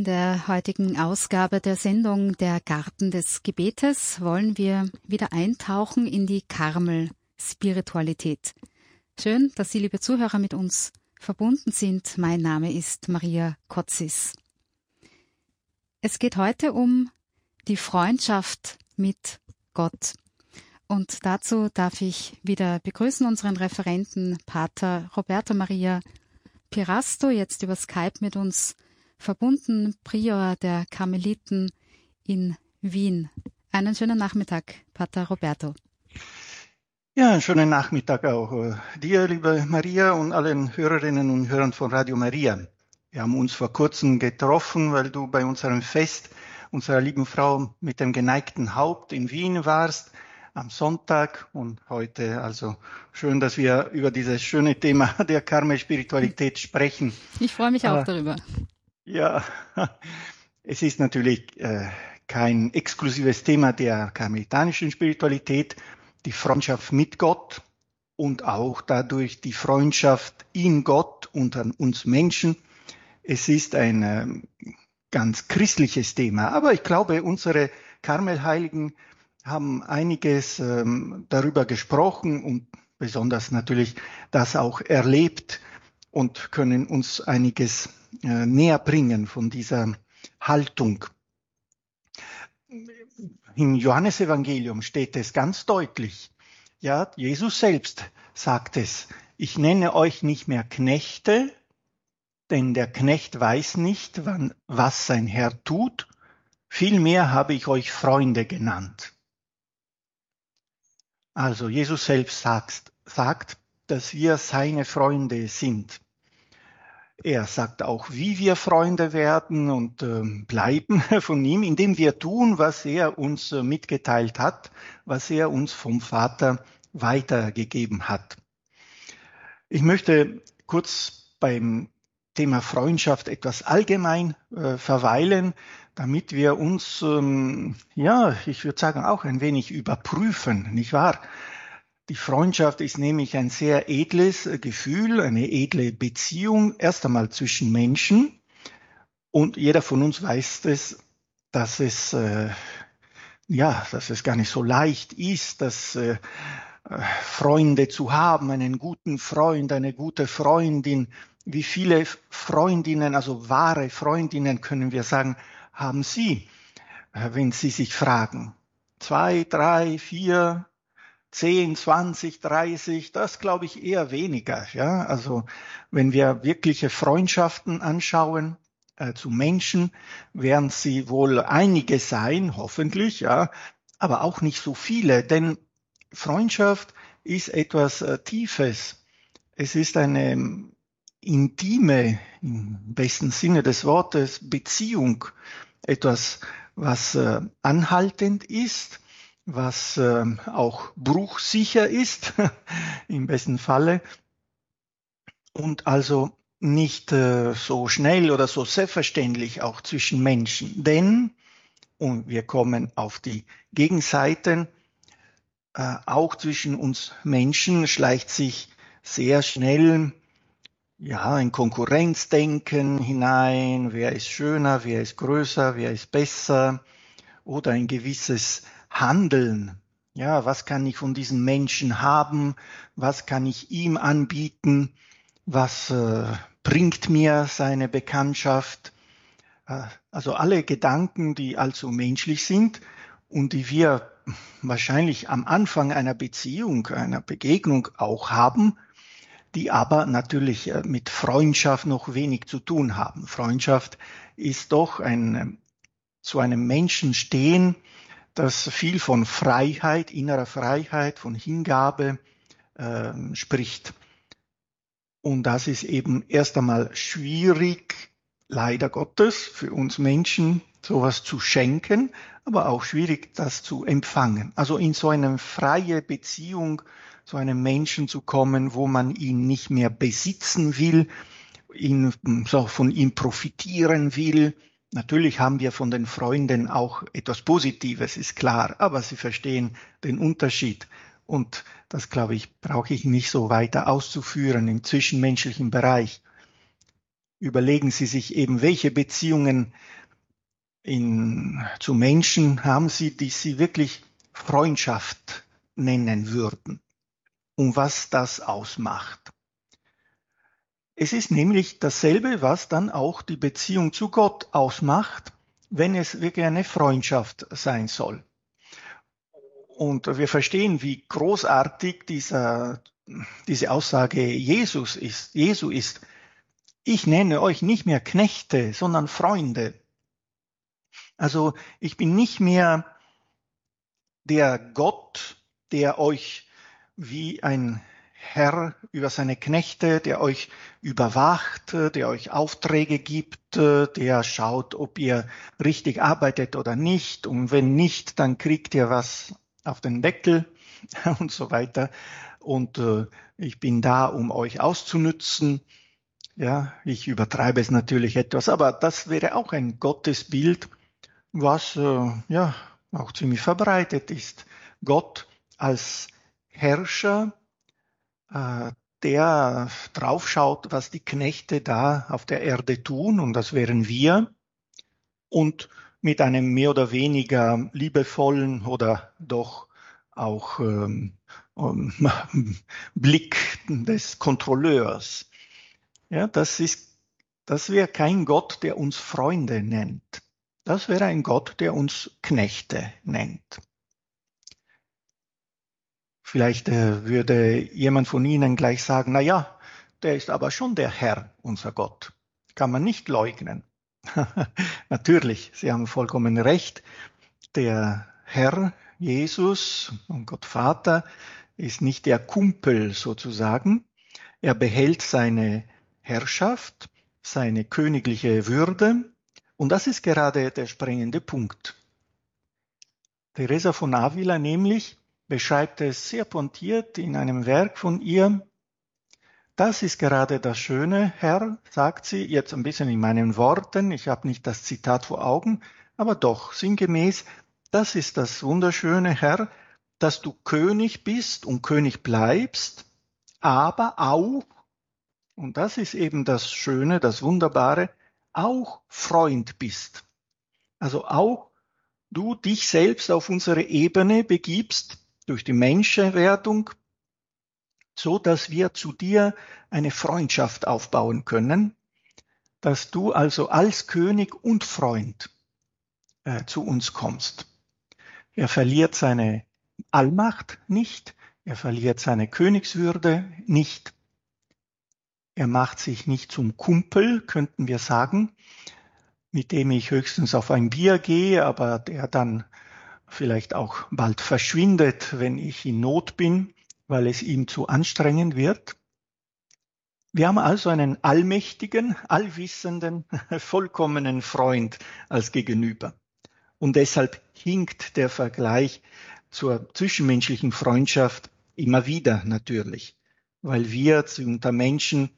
In der heutigen Ausgabe der Sendung Der Garten des Gebetes wollen wir wieder eintauchen in die Karmel-Spiritualität. Schön, dass Sie, liebe Zuhörer, mit uns verbunden sind. Mein Name ist Maria Kotzis. Es geht heute um die Freundschaft mit Gott. Und dazu darf ich wieder begrüßen unseren Referenten Pater Roberto Maria Pirasto, jetzt über Skype mit uns verbunden, Prior der Karmeliten in Wien. Einen schönen Nachmittag, Pater Roberto. Ja, einen schönen Nachmittag auch äh, dir, liebe Maria, und allen Hörerinnen und Hörern von Radio Maria. Wir haben uns vor kurzem getroffen, weil du bei unserem Fest unserer lieben Frau mit dem geneigten Haupt in Wien warst am Sonntag und heute. Also schön, dass wir über dieses schöne Thema der Karma-Spiritualität sprechen. Ich freue mich auch äh, darüber. Ja, es ist natürlich äh, kein exklusives Thema der karmelitanischen Spiritualität, die Freundschaft mit Gott und auch dadurch die Freundschaft in Gott und an uns Menschen. Es ist ein äh, ganz christliches Thema, aber ich glaube, unsere Karmelheiligen haben einiges ähm, darüber gesprochen und besonders natürlich das auch erlebt und können uns einiges äh, näher bringen von dieser Haltung. Im Johannesevangelium steht es ganz deutlich. Ja, Jesus selbst sagt es. Ich nenne euch nicht mehr Knechte, denn der Knecht weiß nicht, wann, was sein Herr tut. Vielmehr habe ich euch Freunde genannt. Also Jesus selbst sagt, sagt, dass wir seine Freunde sind. Er sagt auch, wie wir Freunde werden und äh, bleiben von ihm, indem wir tun, was er uns äh, mitgeteilt hat, was er uns vom Vater weitergegeben hat. Ich möchte kurz beim Thema Freundschaft etwas allgemein äh, verweilen, damit wir uns, ähm, ja, ich würde sagen, auch ein wenig überprüfen, nicht wahr? Die Freundschaft ist nämlich ein sehr edles Gefühl, eine edle Beziehung, erst einmal zwischen Menschen. Und jeder von uns weiß es, dass es, äh, ja, dass es gar nicht so leicht ist, dass äh, Freunde zu haben, einen guten Freund, eine gute Freundin. Wie viele Freundinnen, also wahre Freundinnen, können wir sagen, haben Sie, äh, wenn Sie sich fragen? Zwei, drei, vier, 10, 20, 30, das glaube ich eher weniger. Ja, also wenn wir wirkliche Freundschaften anschauen äh, zu Menschen, werden sie wohl einige sein, hoffentlich, ja, aber auch nicht so viele, denn Freundschaft ist etwas äh, Tiefes. Es ist eine ähm, intime, im besten Sinne des Wortes, Beziehung, etwas, was äh, anhaltend ist was äh, auch bruchsicher ist, im besten Falle, und also nicht äh, so schnell oder so selbstverständlich auch zwischen Menschen. Denn, und wir kommen auf die Gegenseiten, äh, auch zwischen uns Menschen schleicht sich sehr schnell ja, ein Konkurrenzdenken hinein, wer ist schöner, wer ist größer, wer ist besser, oder ein gewisses handeln. Ja, was kann ich von diesen Menschen haben? Was kann ich ihm anbieten? Was äh, bringt mir seine Bekanntschaft? Äh, also alle Gedanken, die allzu menschlich sind und die wir wahrscheinlich am Anfang einer Beziehung, einer Begegnung auch haben, die aber natürlich äh, mit Freundschaft noch wenig zu tun haben. Freundschaft ist doch ein äh, zu einem Menschen stehen, das viel von Freiheit, innerer Freiheit, von Hingabe äh, spricht. Und das ist eben erst einmal schwierig, leider Gottes, für uns Menschen sowas zu schenken, aber auch schwierig, das zu empfangen. Also in so eine freie Beziehung zu einem Menschen zu kommen, wo man ihn nicht mehr besitzen will, ihn, so von ihm profitieren will, Natürlich haben wir von den Freunden auch etwas Positives, ist klar, aber sie verstehen den Unterschied. Und das, glaube ich, brauche ich nicht so weiter auszuführen im zwischenmenschlichen Bereich. überlegen Sie sich eben, welche Beziehungen in, zu Menschen haben Sie, die Sie wirklich Freundschaft nennen würden und was das ausmacht. Es ist nämlich dasselbe, was dann auch die Beziehung zu Gott ausmacht, wenn es wirklich eine Freundschaft sein soll. Und wir verstehen, wie großartig dieser, diese Aussage Jesus ist, Jesu ist. Ich nenne euch nicht mehr Knechte, sondern Freunde. Also ich bin nicht mehr der Gott, der euch wie ein Herr über seine Knechte, der euch überwacht, der euch Aufträge gibt, der schaut, ob ihr richtig arbeitet oder nicht. Und wenn nicht, dann kriegt ihr was auf den Deckel und so weiter. Und äh, ich bin da, um euch auszunützen. Ja, ich übertreibe es natürlich etwas, aber das wäre auch ein Gottesbild, was äh, ja auch ziemlich verbreitet ist. Gott als Herrscher, der draufschaut, was die Knechte da auf der Erde tun, und das wären wir, und mit einem mehr oder weniger liebevollen oder doch auch ähm, um, Blick des Kontrolleurs. Ja, das ist, das wäre kein Gott, der uns Freunde nennt. Das wäre ein Gott, der uns Knechte nennt. Vielleicht äh, würde jemand von Ihnen gleich sagen, na ja, der ist aber schon der Herr, unser Gott. Kann man nicht leugnen. Natürlich, Sie haben vollkommen recht. Der Herr Jesus und Gott Vater ist nicht der Kumpel sozusagen. Er behält seine Herrschaft, seine königliche Würde. Und das ist gerade der springende Punkt. Teresa von Avila nämlich beschreibt es sehr pontiert in einem Werk von ihr. Das ist gerade das Schöne, Herr, sagt sie, jetzt ein bisschen in meinen Worten, ich habe nicht das Zitat vor Augen, aber doch sinngemäß, das ist das Wunderschöne, Herr, dass du König bist und König bleibst, aber auch, und das ist eben das Schöne, das Wunderbare, auch Freund bist. Also auch du dich selbst auf unsere Ebene begibst durch die Menschenwerdung, so dass wir zu dir eine Freundschaft aufbauen können, dass du also als König und Freund äh, zu uns kommst. Er verliert seine Allmacht nicht, er verliert seine Königswürde nicht, er macht sich nicht zum Kumpel, könnten wir sagen, mit dem ich höchstens auf ein Bier gehe, aber der dann vielleicht auch bald verschwindet, wenn ich in Not bin, weil es ihm zu anstrengend wird. Wir haben also einen allmächtigen, allwissenden, vollkommenen Freund als Gegenüber. Und deshalb hinkt der Vergleich zur zwischenmenschlichen Freundschaft immer wieder natürlich, weil wir unter Menschen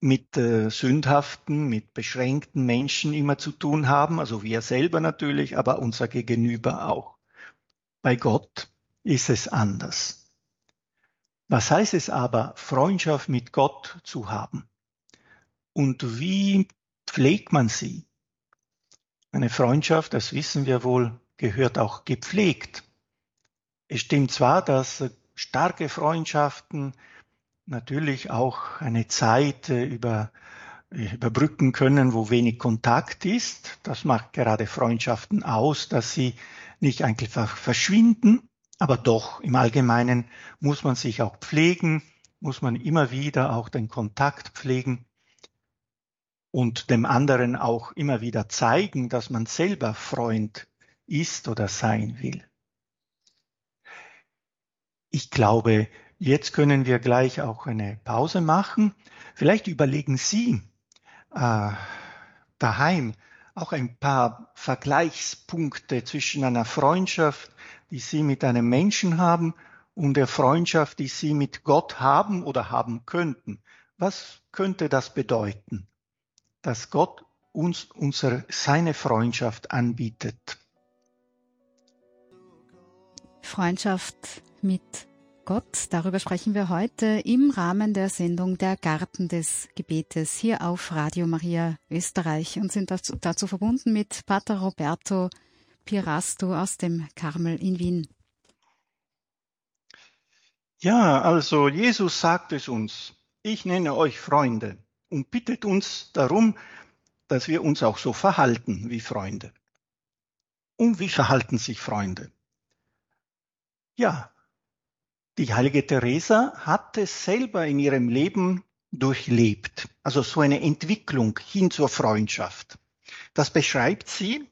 mit äh, sündhaften, mit beschränkten Menschen immer zu tun haben, also wir selber natürlich, aber unser Gegenüber auch. Bei Gott ist es anders. Was heißt es aber, Freundschaft mit Gott zu haben? Und wie pflegt man sie? Eine Freundschaft, das wissen wir wohl, gehört auch gepflegt. Es stimmt zwar, dass starke Freundschaften natürlich auch eine Zeit äh, über, äh, überbrücken können, wo wenig Kontakt ist. Das macht gerade Freundschaften aus, dass sie nicht einfach verschwinden, aber doch im Allgemeinen muss man sich auch pflegen, muss man immer wieder auch den Kontakt pflegen und dem anderen auch immer wieder zeigen, dass man selber Freund ist oder sein will. Ich glaube, Jetzt können wir gleich auch eine Pause machen. Vielleicht überlegen Sie äh, daheim auch ein paar Vergleichspunkte zwischen einer Freundschaft, die Sie mit einem Menschen haben, und der Freundschaft, die Sie mit Gott haben oder haben könnten. Was könnte das bedeuten? Dass Gott uns unsere, seine Freundschaft anbietet. Freundschaft mit Gott, darüber sprechen wir heute im Rahmen der Sendung Der Garten des Gebetes hier auf Radio Maria Österreich und sind dazu, dazu verbunden mit Pater Roberto Pirasto aus dem Karmel in Wien. Ja, also Jesus sagt es uns, ich nenne euch Freunde und bittet uns darum, dass wir uns auch so verhalten wie Freunde. Und wie verhalten sich Freunde? Ja, die heilige Teresa hat es selber in ihrem Leben durchlebt, also so eine Entwicklung hin zur Freundschaft. Das beschreibt sie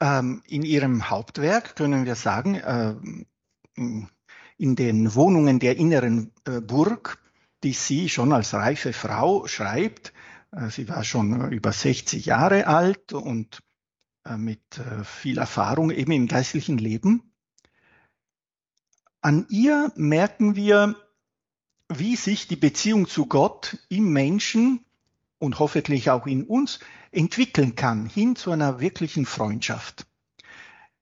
ähm, in ihrem Hauptwerk, können wir sagen, äh, in den Wohnungen der inneren äh, Burg, die sie schon als reife Frau schreibt. Äh, sie war schon über 60 Jahre alt und äh, mit äh, viel Erfahrung eben im geistlichen Leben. An ihr merken wir, wie sich die Beziehung zu Gott im Menschen und hoffentlich auch in uns entwickeln kann, hin zu einer wirklichen Freundschaft.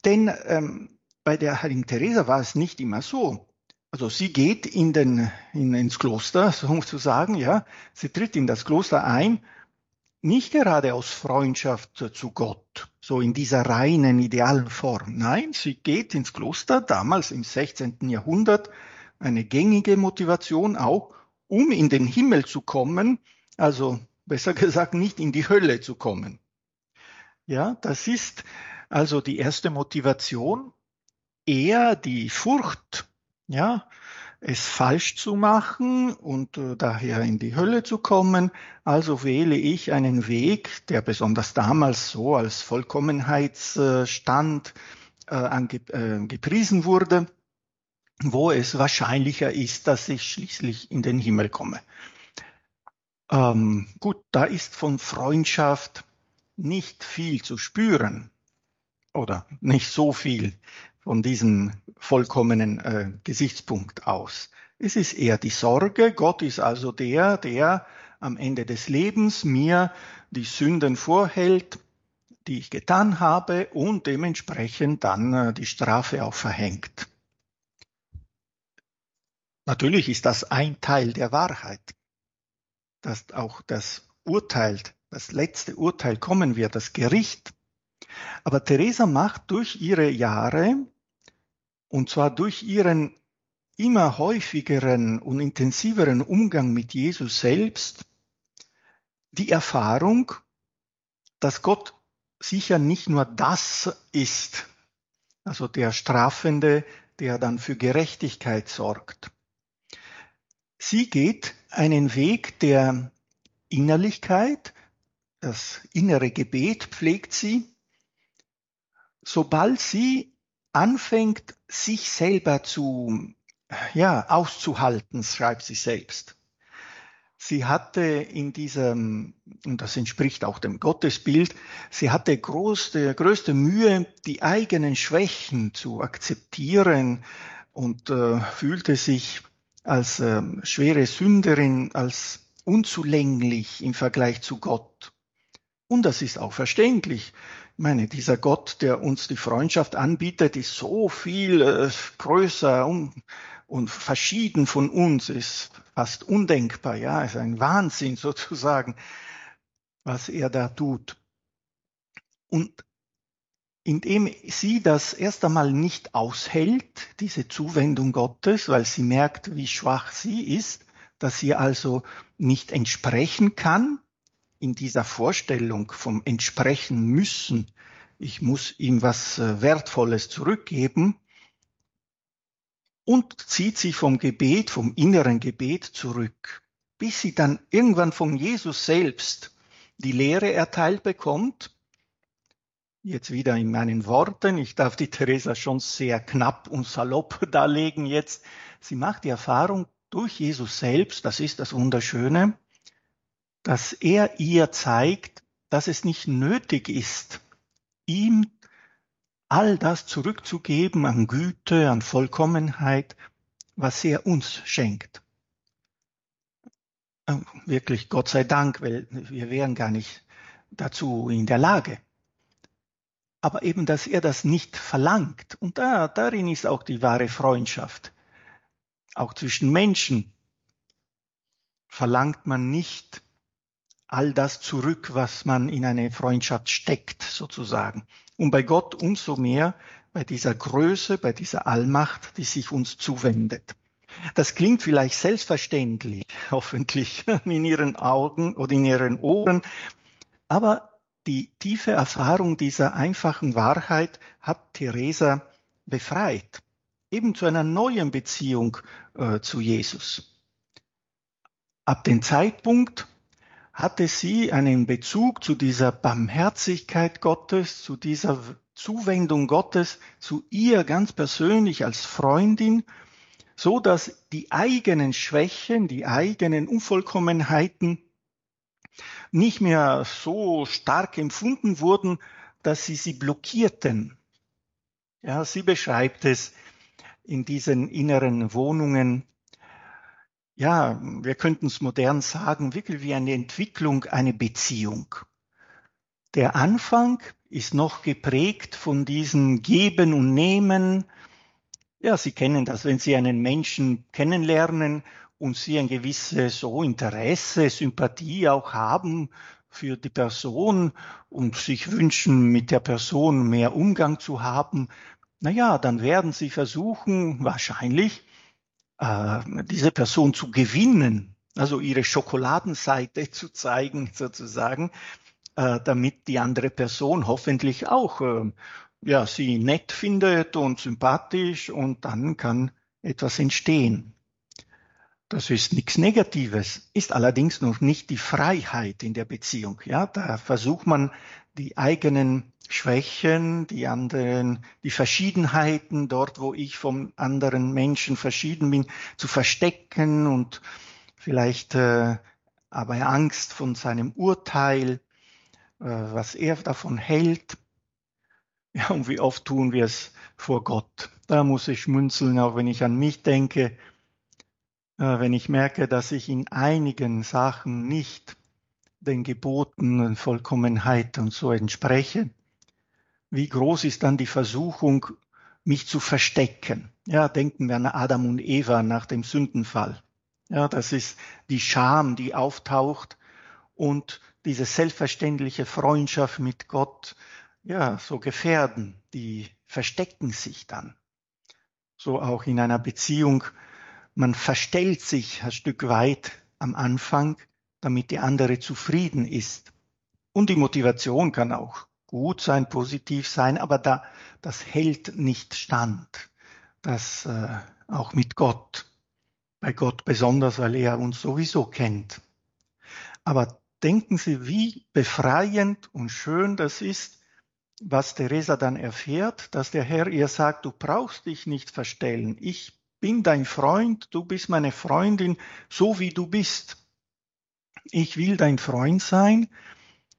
Denn ähm, bei der Heiligen Teresa war es nicht immer so. Also sie geht in den, in, ins Kloster, sozusagen, ja. Sie tritt in das Kloster ein, nicht gerade aus Freundschaft zu Gott, so in dieser reinen, idealen Form. Nein, sie geht ins Kloster, damals im 16. Jahrhundert, eine gängige Motivation auch, um in den Himmel zu kommen, also besser gesagt nicht in die Hölle zu kommen. Ja, das ist also die erste Motivation, eher die Furcht, ja, es falsch zu machen und äh, daher in die Hölle zu kommen. Also wähle ich einen Weg, der besonders damals so als Vollkommenheitsstand äh, äh, gepriesen wurde, wo es wahrscheinlicher ist, dass ich schließlich in den Himmel komme. Ähm, gut, da ist von Freundschaft nicht viel zu spüren oder nicht so viel von diesem vollkommenen äh, Gesichtspunkt aus. Es ist eher die Sorge. Gott ist also der, der am Ende des Lebens mir die Sünden vorhält, die ich getan habe und dementsprechend dann äh, die Strafe auch verhängt. Natürlich ist das ein Teil der Wahrheit, dass auch das Urteil, das letzte Urteil kommen wird, das Gericht. Aber Theresa macht durch ihre Jahre und zwar durch ihren immer häufigeren und intensiveren Umgang mit Jesus selbst die Erfahrung, dass Gott sicher nicht nur das ist, also der Strafende, der dann für Gerechtigkeit sorgt. Sie geht einen Weg der Innerlichkeit, das innere Gebet pflegt sie, sobald sie anfängt, sich selber zu, ja, auszuhalten, schreibt sie selbst. Sie hatte in diesem, und das entspricht auch dem Gottesbild, sie hatte große, größte Mühe, die eigenen Schwächen zu akzeptieren und äh, fühlte sich als äh, schwere Sünderin, als unzulänglich im Vergleich zu Gott. Und das ist auch verständlich. Meine, dieser Gott, der uns die Freundschaft anbietet, ist so viel äh, größer und, und verschieden von uns, ist fast undenkbar, ja, ist ein Wahnsinn sozusagen, was er da tut. Und indem sie das erst einmal nicht aushält, diese Zuwendung Gottes, weil sie merkt, wie schwach sie ist, dass sie also nicht entsprechen kann, in dieser Vorstellung vom Entsprechen müssen, ich muss ihm was äh, Wertvolles zurückgeben, und zieht sich vom Gebet, vom inneren Gebet zurück, bis sie dann irgendwann von Jesus selbst die Lehre erteilt bekommt. Jetzt wieder in meinen Worten, ich darf die Theresa schon sehr knapp und salopp darlegen jetzt. Sie macht die Erfahrung durch Jesus selbst, das ist das Wunderschöne, dass er ihr zeigt, dass es nicht nötig ist, ihm all das zurückzugeben an Güte, an Vollkommenheit, was er uns schenkt. Äh, wirklich, Gott sei Dank, weil wir wären gar nicht dazu in der Lage. Aber eben, dass er das nicht verlangt. Und da, darin ist auch die wahre Freundschaft. auch zwischen Menschen, verlangt man nicht all das zurück, was man in eine Freundschaft steckt, sozusagen. Und bei Gott umso mehr bei dieser Größe, bei dieser Allmacht, die sich uns zuwendet. Das klingt vielleicht selbstverständlich, hoffentlich in Ihren Augen oder in Ihren Ohren, aber die tiefe Erfahrung dieser einfachen Wahrheit hat Theresa befreit, eben zu einer neuen Beziehung äh, zu Jesus. Ab dem Zeitpunkt hatte sie einen Bezug zu dieser Barmherzigkeit Gottes, zu dieser Zuwendung Gottes zu ihr ganz persönlich als Freundin, so dass die eigenen Schwächen, die eigenen Unvollkommenheiten nicht mehr so stark empfunden wurden, dass sie sie blockierten. Ja, sie beschreibt es in diesen inneren Wohnungen. Ja, wir könnten es modern sagen, wirklich wie eine Entwicklung, eine Beziehung. Der Anfang ist noch geprägt von diesem Geben und Nehmen. Ja, Sie kennen das, wenn Sie einen Menschen kennenlernen und Sie ein gewisses so Interesse, Sympathie auch haben für die Person und sich wünschen, mit der Person mehr Umgang zu haben, na ja, dann werden Sie versuchen, wahrscheinlich, äh, diese Person zu gewinnen, also ihre Schokoladenseite zu zeigen, sozusagen, äh, damit die andere Person hoffentlich auch äh, ja, sie nett findet und sympathisch und dann kann etwas entstehen. Das ist nichts Negatives, ist allerdings noch nicht die Freiheit in der Beziehung. Ja, da versucht man die eigenen Schwächen, die anderen, die Verschiedenheiten dort, wo ich vom anderen Menschen verschieden bin, zu verstecken und vielleicht äh, aber Angst von seinem Urteil, äh, was er davon hält. Ja, und wie oft tun wir es vor Gott? Da muss ich schmunzeln, auch wenn ich an mich denke wenn ich merke, dass ich in einigen Sachen nicht den Geboten und Vollkommenheit und so entspreche, wie groß ist dann die Versuchung, mich zu verstecken? Ja, denken wir an Adam und Eva nach dem Sündenfall. Ja, das ist die Scham, die auftaucht und diese selbstverständliche Freundschaft mit Gott, ja, so gefährden. Die verstecken sich dann. So auch in einer Beziehung man verstellt sich ein Stück weit am Anfang, damit die andere zufrieden ist. Und die Motivation kann auch gut sein, positiv sein, aber da, das hält nicht stand. Das äh, auch mit Gott. Bei Gott besonders, weil er uns sowieso kennt. Aber denken Sie, wie befreiend und schön das ist, was Theresa dann erfährt, dass der Herr ihr sagt, du brauchst dich nicht verstellen. Ich bin dein Freund, du bist meine Freundin, so wie du bist. Ich will dein Freund sein.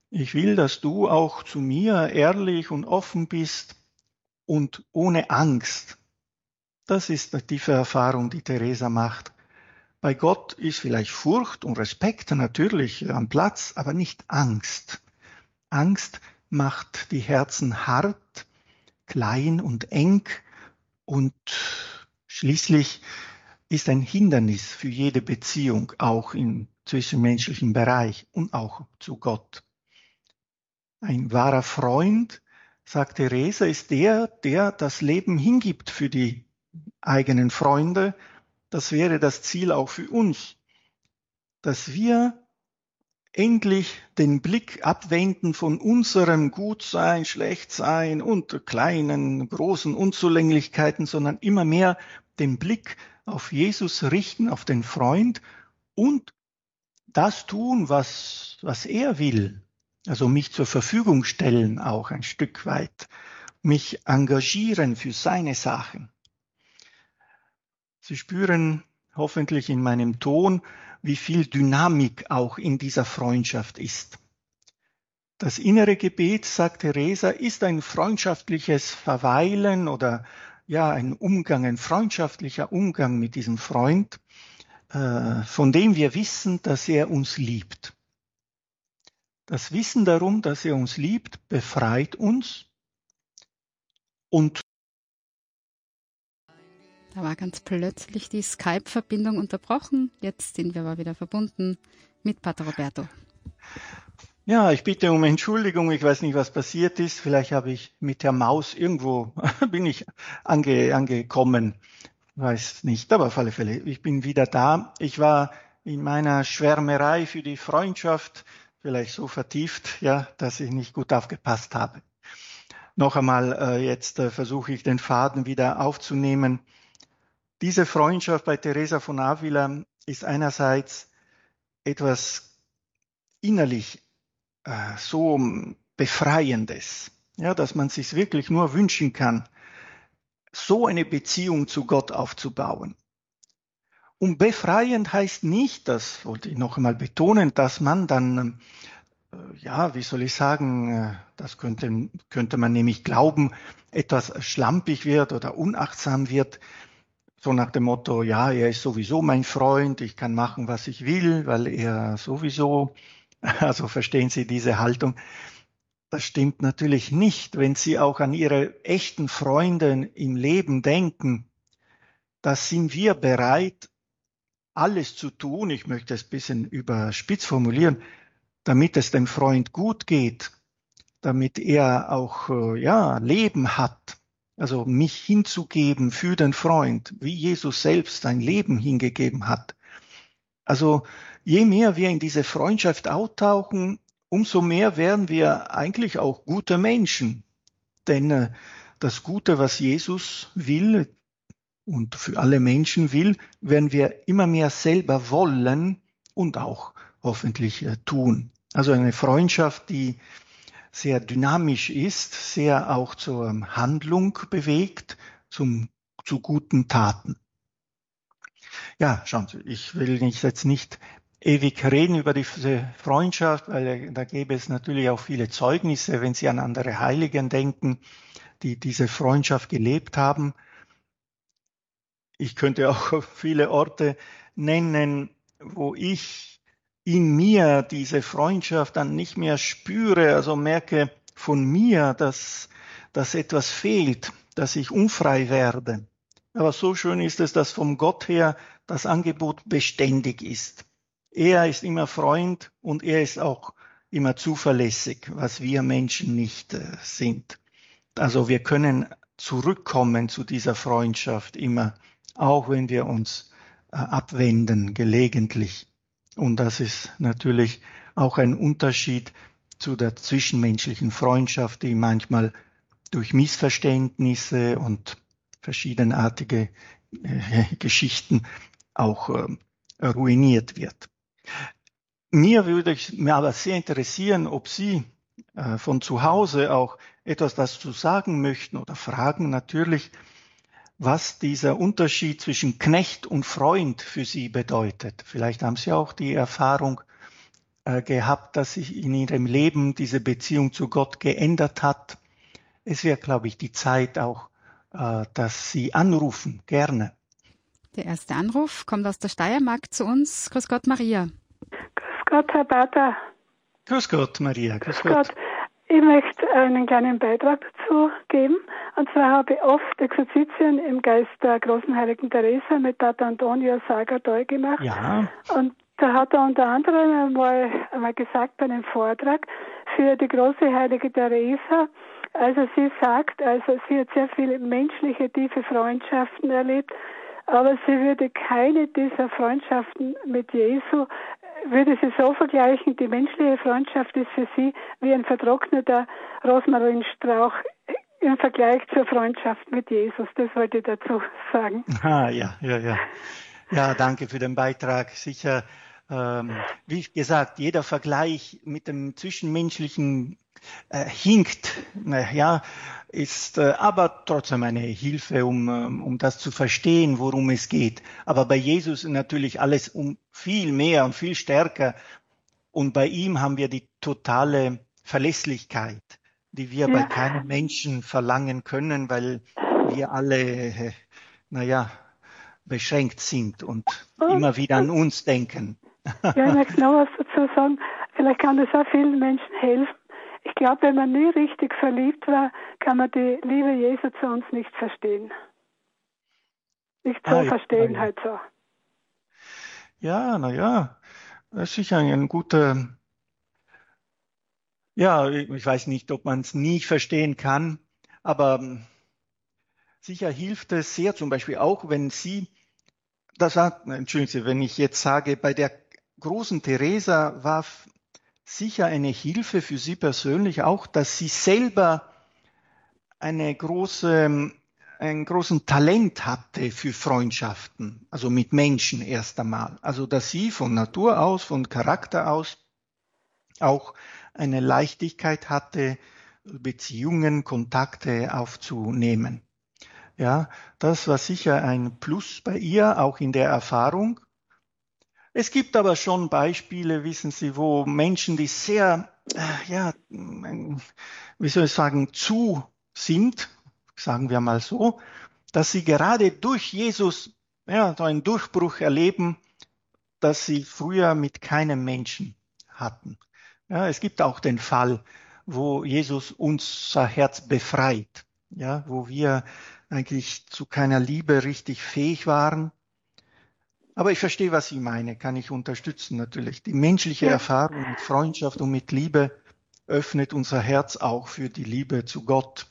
Ich will, dass du auch zu mir ehrlich und offen bist und ohne Angst. Das ist die tiefe Erfahrung, die Theresa macht. Bei Gott ist vielleicht Furcht und Respekt natürlich am Platz, aber nicht Angst. Angst macht die Herzen hart, klein und eng und Schließlich ist ein Hindernis für jede Beziehung, auch im zwischenmenschlichen Bereich und auch zu Gott. Ein wahrer Freund, sagt Theresa, ist der, der das Leben hingibt für die eigenen Freunde. Das wäre das Ziel auch für uns, dass wir endlich den Blick abwenden von unserem Gutsein, Schlechtsein und kleinen, großen Unzulänglichkeiten, sondern immer mehr den Blick auf Jesus richten, auf den Freund und das tun, was, was er will. Also mich zur Verfügung stellen auch ein Stück weit, mich engagieren für seine Sachen. Sie spüren hoffentlich in meinem Ton, wie viel Dynamik auch in dieser Freundschaft ist. Das innere Gebet, sagt Theresa, ist ein freundschaftliches Verweilen oder ja, ein Umgang, ein freundschaftlicher Umgang mit diesem Freund, äh, von dem wir wissen, dass er uns liebt. Das Wissen darum, dass er uns liebt, befreit uns und Da war ganz plötzlich die Skype-Verbindung unterbrochen. Jetzt sind wir aber wieder verbunden mit Pater Roberto. Ja, ich bitte um Entschuldigung. Ich weiß nicht, was passiert ist. Vielleicht habe ich mit der Maus irgendwo bin ich ange, angekommen. Weiß nicht, aber auf alle Fälle. Ich bin wieder da. Ich war in meiner Schwärmerei für die Freundschaft vielleicht so vertieft, ja, dass ich nicht gut aufgepasst habe. Noch einmal, äh, jetzt äh, versuche ich den Faden wieder aufzunehmen. Diese Freundschaft bei Teresa von Avila ist einerseits etwas innerlich äh, so befreiendes, ja, dass man sich wirklich nur wünschen kann, so eine Beziehung zu Gott aufzubauen. Und befreiend heißt nicht, das wollte ich noch einmal betonen, dass man dann, äh, ja, wie soll ich sagen, äh, das könnte, könnte man nämlich glauben, etwas schlampig wird oder unachtsam wird, so nach dem Motto, ja, er ist sowieso mein Freund, ich kann machen, was ich will, weil er sowieso, also verstehen Sie diese Haltung. Das stimmt natürlich nicht, wenn Sie auch an Ihre echten Freunde im Leben denken. Da sind wir bereit, alles zu tun, ich möchte es ein bisschen überspitzt formulieren, damit es dem Freund gut geht, damit er auch äh, ja Leben hat, also mich hinzugeben für den Freund, wie Jesus selbst sein Leben hingegeben hat. Also je mehr wir in diese Freundschaft auftauchen, umso mehr werden wir eigentlich auch gute Menschen. Denn äh, das Gute, was Jesus will, und für alle Menschen will, werden wir immer mehr selber wollen und auch hoffentlich äh, tun. Also eine Freundschaft, die sehr dynamisch ist, sehr auch zur Handlung bewegt, zum, zu guten Taten. Ja, schauen Sie, ich will jetzt nicht ewig reden über diese Freundschaft, weil da gäbe es natürlich auch viele Zeugnisse, wenn Sie an andere Heiligen denken, die diese Freundschaft gelebt haben. Ich könnte auch viele Orte nennen, wo ich in mir diese Freundschaft dann nicht mehr spüre, also merke von mir, dass, dass etwas fehlt, dass ich unfrei werde. Aber so schön ist es, dass vom Gott her das Angebot beständig ist. Er ist immer Freund und er ist auch immer zuverlässig, was wir Menschen nicht äh, sind. Also wir können zurückkommen zu dieser Freundschaft immer auch wenn wir uns äh, abwenden gelegentlich. Und das ist natürlich auch ein Unterschied zu der zwischenmenschlichen Freundschaft, die manchmal durch Missverständnisse und verschiedenartige äh, Geschichten auch äh, ruiniert wird. Mir würde ich mir aber sehr interessieren, ob Sie äh, von zu Hause auch etwas dazu sagen möchten oder fragen natürlich, was dieser Unterschied zwischen Knecht und Freund für Sie bedeutet. Vielleicht haben Sie auch die Erfahrung äh, gehabt, dass sich in Ihrem Leben diese Beziehung zu Gott geändert hat. Es wäre, glaube ich, die Zeit auch, äh, dass Sie anrufen, gerne. Der erste Anruf kommt aus der Steiermark zu uns. Grüß Gott, Maria. Gott, Herr Pater. Grüß Gott, Maria. Grüß, Grüß Gott. Gott. Ich möchte einen kleinen Beitrag dazu geben. Und zwar habe ich oft Exerzitien im Geist der großen Heiligen Teresa mit Pater Antonio Sagadoi gemacht. Ja. Und da hat er unter anderem einmal, einmal gesagt bei einem Vortrag für die große Heilige Teresa, also sie sagt, also sie hat sehr viele menschliche, tiefe Freundschaften erlebt, aber sie würde keine dieser Freundschaften mit Jesu würde sie so vergleichen, die menschliche Freundschaft ist für sie wie ein vertrockneter Rosmarinstrauch im Vergleich zur Freundschaft mit Jesus. Das wollte ich dazu sagen. Ah, ja, ja, ja. Ja, danke für den Beitrag. Sicher, ähm, wie gesagt, jeder Vergleich mit dem zwischenmenschlichen äh, hinkt, ja, ist äh, aber trotzdem eine Hilfe, um, ähm, um das zu verstehen, worum es geht. Aber bei Jesus natürlich alles um viel mehr und viel stärker. Und bei ihm haben wir die totale Verlässlichkeit, die wir ja. bei keinem Menschen verlangen können, weil wir alle, äh, naja, beschränkt sind und oh. immer wieder an uns denken. Ja, ich möchte noch was dazu sagen. Vielleicht kann das auch vielen Menschen helfen ich glaube, wenn man nie richtig verliebt war, kann man die Liebe Jesu zu uns nicht verstehen. Nicht so ah, verstehen ja. halt so. Ja, naja, das ist sicher ein guter, ja, ich weiß nicht, ob man es nie verstehen kann, aber hm, sicher hilft es sehr, zum Beispiel auch, wenn Sie, das hat, entschuldigen Sie, wenn ich jetzt sage, bei der großen Theresa war sicher eine Hilfe für Sie persönlich auch, dass Sie selber eine große, einen großen Talent hatte für Freundschaften, also mit Menschen erst einmal. Also dass sie von Natur aus, von Charakter aus auch eine Leichtigkeit hatte, Beziehungen, Kontakte aufzunehmen. Ja, das war sicher ein Plus bei ihr, auch in der Erfahrung. Es gibt aber schon Beispiele, wissen Sie, wo Menschen, die sehr, äh, ja, wie soll ich sagen, zu sind, sagen wir mal so, dass sie gerade durch Jesus ja, so einen Durchbruch erleben, dass sie früher mit keinem Menschen hatten. Ja, es gibt auch den Fall, wo Jesus unser Herz befreit, ja, wo wir eigentlich zu keiner Liebe richtig fähig waren. Aber ich verstehe, was Sie meine, kann ich unterstützen natürlich. Die menschliche ja. Erfahrung mit Freundschaft und mit Liebe öffnet unser Herz auch für die Liebe zu Gott.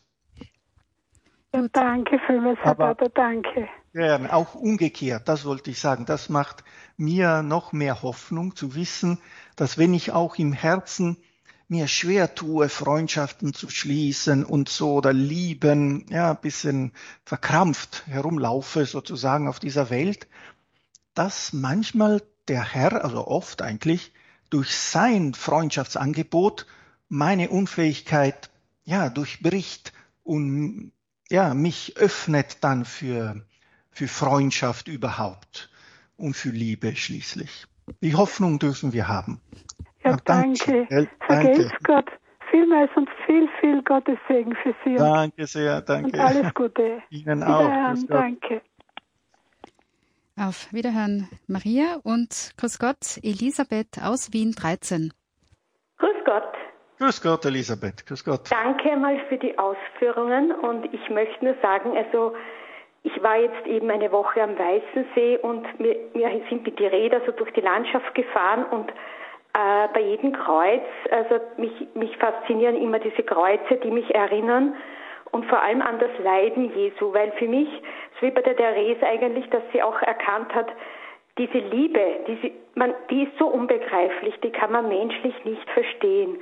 Ja, danke vielmals, Herr Vater, danke. Gerne, auch umgekehrt, das wollte ich sagen. Das macht mir noch mehr Hoffnung zu wissen, dass wenn ich auch im Herzen mir schwer tue, Freundschaften zu schließen und so oder lieben, ja, ein bisschen verkrampft herumlaufe sozusagen auf dieser Welt, dass manchmal der Herr, also oft eigentlich, durch sein Freundschaftsangebot meine Unfähigkeit, ja, durchbricht und ja, mich öffnet dann für, für Freundschaft überhaupt und für Liebe schließlich. Die Hoffnung dürfen wir haben. Ja, danke. danke. Vergelt's Gott. Vielmals und viel, viel Gottes Segen für Sie. Danke sehr, danke. Und alles Gute. Ihnen auch. Danke. Auf Wiederhören, Maria und Grüß Gott, Elisabeth aus Wien 13. Grüß Gott. Grüß Gott, Elisabeth. Grüß Gott. Danke mal für die Ausführungen und ich möchte nur sagen, also ich war jetzt eben eine Woche am Weißen See und wir, wir sind mit den Rädern so durch die Landschaft gefahren und äh, bei jedem Kreuz, also mich, mich faszinieren immer diese Kreuze, die mich erinnern und vor allem an das Leiden Jesu, weil für mich, so wie bei der Therese eigentlich, dass sie auch erkannt hat, diese Liebe, diese, man, die ist so unbegreiflich, die kann man menschlich nicht verstehen.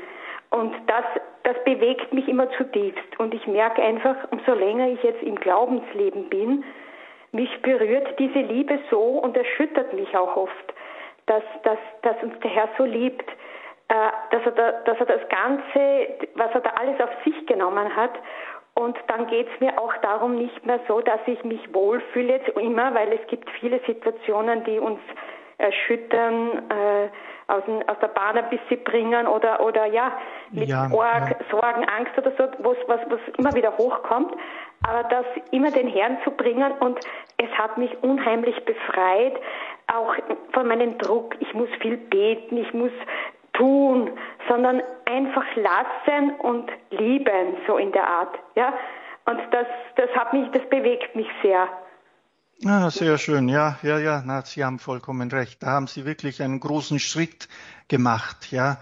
Und das, das bewegt mich immer zutiefst. Und ich merke einfach, umso länger ich jetzt im Glaubensleben bin, mich berührt diese Liebe so und erschüttert mich auch oft, dass, dass, dass uns der Herr so liebt, äh, dass, er da, dass er das Ganze, was er da alles auf sich genommen hat. Und dann geht es mir auch darum nicht mehr so, dass ich mich wohlfühle jetzt immer, weil es gibt viele Situationen, die uns erschüttern, äh, aus, den, aus der Bahn ein bisschen bringen oder, oder ja, mit ja, Org, ja. Sorgen, Angst oder so, was, was, was immer wieder hochkommt. Aber das immer den Herrn zu bringen und es hat mich unheimlich befreit, auch von meinem Druck, ich muss viel beten, ich muss tun, sondern einfach lassen und lieben, so in der Art, ja. Und das, das hat mich, das bewegt mich sehr. Ah, sehr schön. Ja, ja, ja, na, Sie haben vollkommen recht. Da haben Sie wirklich einen großen Schritt gemacht, ja.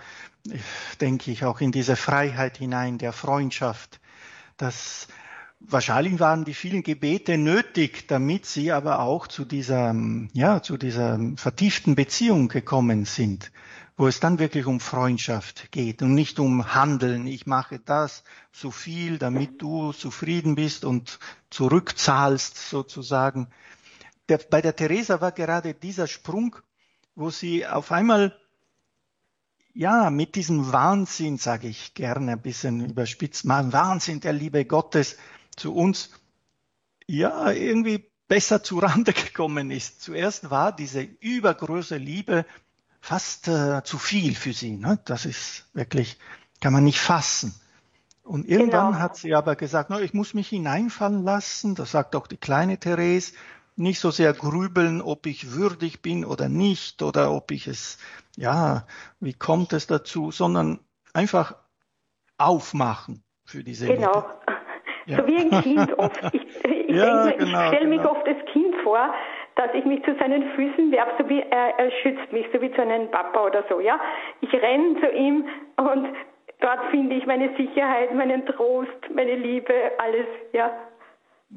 Denke ich auch in diese Freiheit hinein der Freundschaft. Das, wahrscheinlich waren die vielen Gebete nötig, damit Sie aber auch zu dieser, ja, zu dieser vertieften Beziehung gekommen sind wo es dann wirklich um Freundschaft geht und nicht um Handeln. Ich mache das so viel, damit du zufrieden bist und zurückzahlst sozusagen. Der, bei der Theresa war gerade dieser Sprung, wo sie auf einmal ja, mit diesem Wahnsinn, sage ich gerne ein bisschen überspitzt, mal Wahnsinn der Liebe Gottes zu uns, ja, irgendwie besser zu Rande gekommen ist. Zuerst war diese übergroße Liebe fast äh, zu viel für sie. Ne? Das ist wirklich, kann man nicht fassen. Und irgendwann genau. hat sie aber gesagt, no, ich muss mich hineinfallen lassen, das sagt auch die kleine Therese, nicht so sehr grübeln, ob ich würdig bin oder nicht, oder ob ich es, ja, wie kommt es dazu, sondern einfach aufmachen für diese Genau. Liebe. ja. so wie ein Kind oft. Ich, ich, ja, genau, ich stelle mich genau. oft als Kind vor, dass ich mich zu seinen Füßen werfe, so wie er, er schützt mich, so wie zu einem Papa oder so, ja. Ich renne zu ihm und dort finde ich meine Sicherheit, meinen Trost, meine Liebe, alles, ja.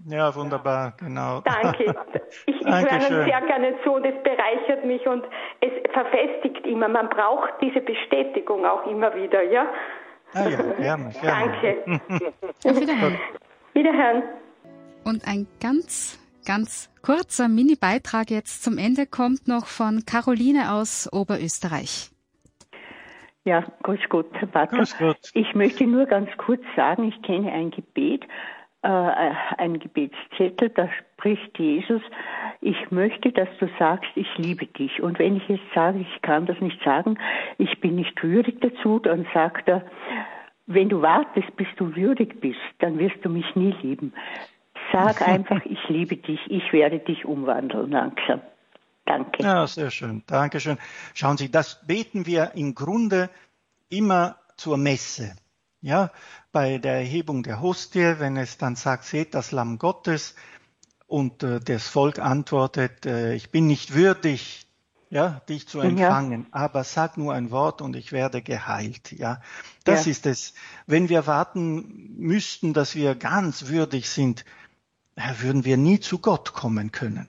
Ja, wunderbar, genau. Danke. Ich, ich höre sehr gerne zu und es bereichert mich und es verfestigt immer. Man braucht diese Bestätigung auch immer wieder, ja? Ah ja, gerne, gerne. Danke. Auf Wiederhören. Wiederhören. Und ein ganz, ganz kurzer Mini-Beitrag jetzt zum Ende kommt noch von Caroline aus Oberösterreich. Ja, grüß Gott, Herr Pater. Grüß Gott. Ich möchte nur ganz kurz sagen, ich kenne ein Gebet, äh, ein Gebetszettel, da spricht Jesus, ich möchte, dass du sagst, ich liebe dich. Und wenn ich jetzt sage, ich kann das nicht sagen, ich bin nicht würdig dazu, dann sagt er, wenn du wartest, bis du würdig bist, dann wirst du mich nie lieben. Sag einfach, ich liebe dich, ich werde dich umwandeln langsam. Danke. Ja, sehr schön. Dankeschön. Schauen Sie, das beten wir im Grunde immer zur Messe. Ja, bei der Erhebung der Hostie, wenn es dann sagt, seht das Lamm Gottes und äh, das Volk antwortet, äh, ich bin nicht würdig, ja, dich zu empfangen, ja. aber sag nur ein Wort und ich werde geheilt, ja. Das ja. ist es. Wenn wir warten müssten, dass wir ganz würdig sind, würden wir nie zu Gott kommen können.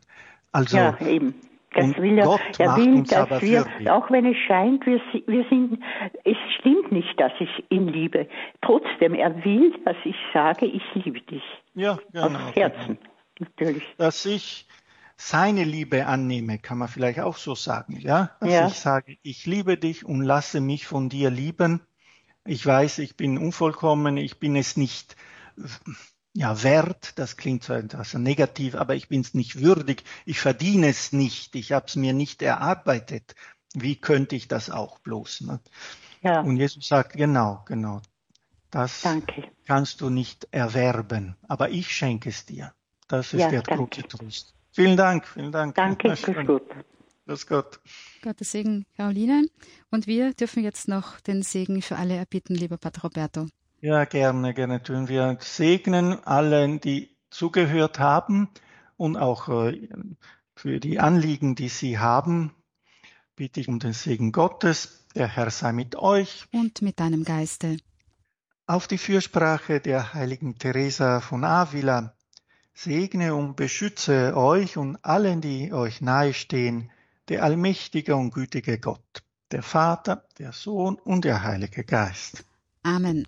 Also, ja, eben. Das und will er, Gott er macht will, uns dass aber wir, würdig. auch wenn es scheint, wir, wir sind, es stimmt nicht, dass ich ihn liebe. Trotzdem, er will, dass ich sage, ich liebe dich. Ja, genau. Aus Herzen, natürlich. Dass ich seine Liebe annehme, kann man vielleicht auch so sagen, ja? Dass Ja. ich sage, ich liebe dich und lasse mich von dir lieben. Ich weiß, ich bin unvollkommen, ich bin es nicht ja, wert, das klingt so etwas negativ, aber ich bin es nicht würdig, ich verdiene es nicht, ich habe es mir nicht erarbeitet. Wie könnte ich das auch bloß? Ne? Ja, Und Jesus sagt, genau, genau, das danke. kannst du nicht erwerben, aber ich schenke es dir. Das ist Ja, der große Trost. Vielen Dank, vielen Dank. Danke, grüß schön. Gott. Grüß Gott. Gottes Segen, Caroline. Und wir dürfen jetzt noch den Segen für alle erbitten, lieber Pater Roberto. Ja, gerne, gerne tun wir. Segnen allen, die zugehört haben und auch äh, für die Anliegen, die sie haben, bitte ich um den Segen Gottes. Der Herr sei mit euch. Und mit deinem Geiste. Auf die Fürsprache der heiligen Teresa von Avila segne und beschütze euch und allen, die euch nahestehen, der allmächtige und gütige Gott, der Vater, der Sohn und der Heilige Geist. Amen.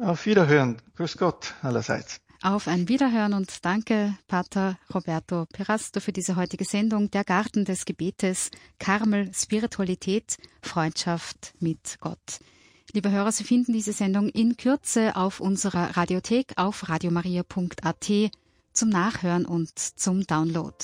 Auf Wiederhören. Grüß Gott allerseits. Auf ein Wiederhören und danke, Pater Roberto Perasto, für diese heutige Sendung Der Garten des Gebetes, Karmel, Spiritualität, Freundschaft mit Gott. Liebe Hörer, Sie finden diese Sendung in Kürze auf unserer Radiothek auf radiomaria.at zum Nachhören und zum Download.